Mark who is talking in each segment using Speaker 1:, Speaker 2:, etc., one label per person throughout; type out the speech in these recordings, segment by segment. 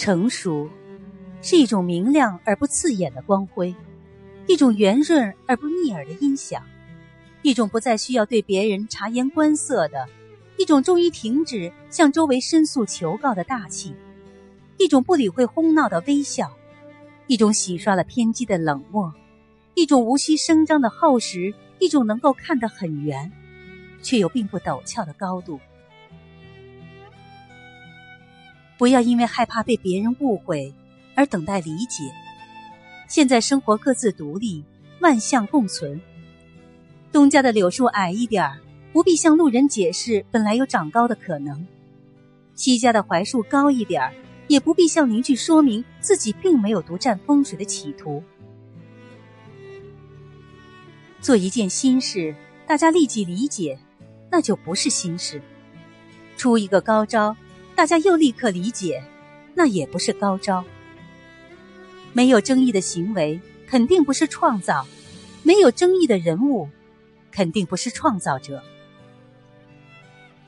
Speaker 1: 成熟是一种明亮而不刺眼的光辉，一种圆润而不腻耳的音响，一种不再需要对别人察言观色的，一种终于停止向周围申诉求告的大气，一种不理会哄闹的微笑，一种洗刷了偏激的冷漠，一种无需声张的厚实，一种能够看得很圆，却又并不陡峭的高度。不要因为害怕被别人误会而等待理解。现在生活各自独立，万象共存。东家的柳树矮一点儿，不必向路人解释本来有长高的可能；西家的槐树高一点儿，也不必向邻居说明自己并没有独占风水的企图。做一件新事，大家立即理解，那就不是新事；出一个高招。大家又立刻理解，那也不是高招。没有争议的行为肯定不是创造，没有争议的人物肯定不是创造者。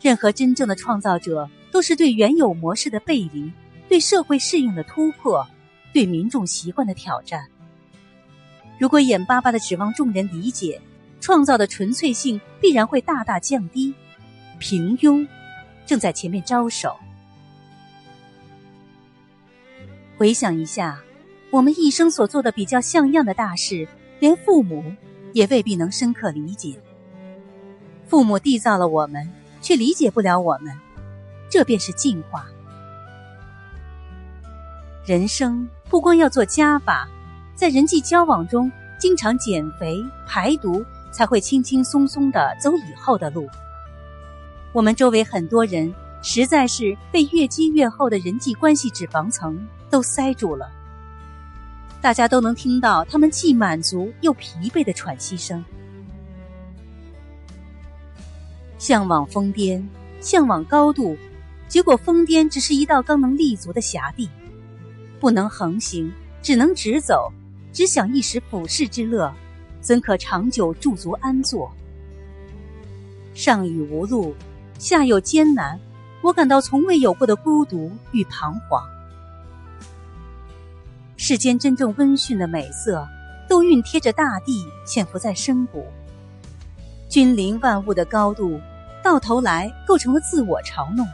Speaker 1: 任何真正的创造者都是对原有模式的背离，对社会适应的突破，对民众习惯的挑战。如果眼巴巴的指望众人理解，创造的纯粹性必然会大大降低，平庸正在前面招手。回想一下，我们一生所做的比较像样的大事，连父母也未必能深刻理解。父母缔造了我们，却理解不了我们，这便是进化。人生不光要做加法，在人际交往中经常减肥排毒，才会轻轻松松的走以后的路。我们周围很多人，实在是被越积越厚的人际关系脂肪层。都塞住了，大家都能听到他们既满足又疲惫的喘息声。向往峰巅，向往高度，结果峰巅只是一道刚能立足的狭地，不能横行，只能直走，只想一时俯视之乐，怎可长久驻足安坐？上与无路，下有艰难，我感到从未有过的孤独与彷徨。世间真正温驯的美色，都熨贴着大地，潜伏在深谷。君临万物的高度，到头来构成了自我嘲弄。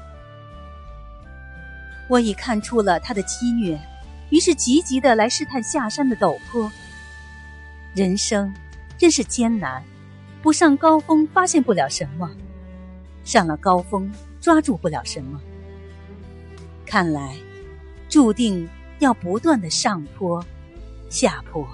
Speaker 1: 我已看出了他的激虐，于是急急的来试探下山的陡坡。人生真是艰难，不上高峰发现不了什么，上了高峰抓住不了什么。看来，注定。要不断的上坡，下坡。